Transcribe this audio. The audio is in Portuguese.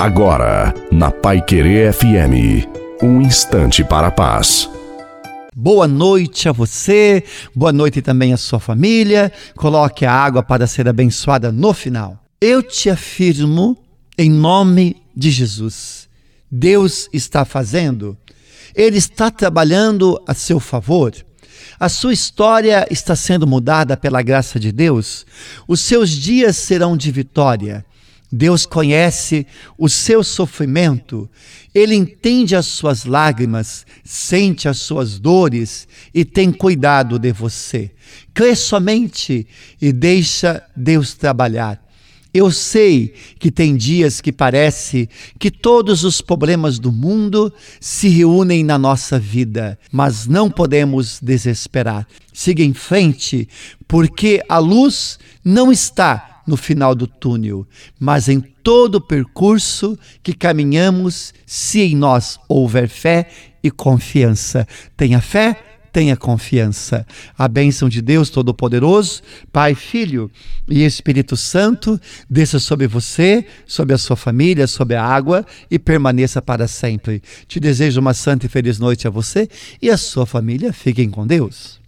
Agora, na Pai Querer FM, um instante para a paz. Boa noite a você, boa noite também à sua família. Coloque a água para ser abençoada no final. Eu te afirmo, em nome de Jesus, Deus está fazendo, Ele está trabalhando a seu favor. A sua história está sendo mudada pela graça de Deus. Os seus dias serão de vitória. Deus conhece o seu sofrimento, ele entende as suas lágrimas, sente as suas dores e tem cuidado de você. Crê somente e deixa Deus trabalhar. Eu sei que tem dias que parece que todos os problemas do mundo se reúnem na nossa vida, mas não podemos desesperar. Siga em frente, porque a luz não está no final do túnel, mas em todo o percurso que caminhamos, se em nós houver fé e confiança. Tenha fé, tenha confiança. A bênção de Deus Todo-Poderoso, Pai, Filho e Espírito Santo, desça sobre você, sobre a sua família, sobre a água e permaneça para sempre. Te desejo uma santa e feliz noite a você e a sua família. Fiquem com Deus.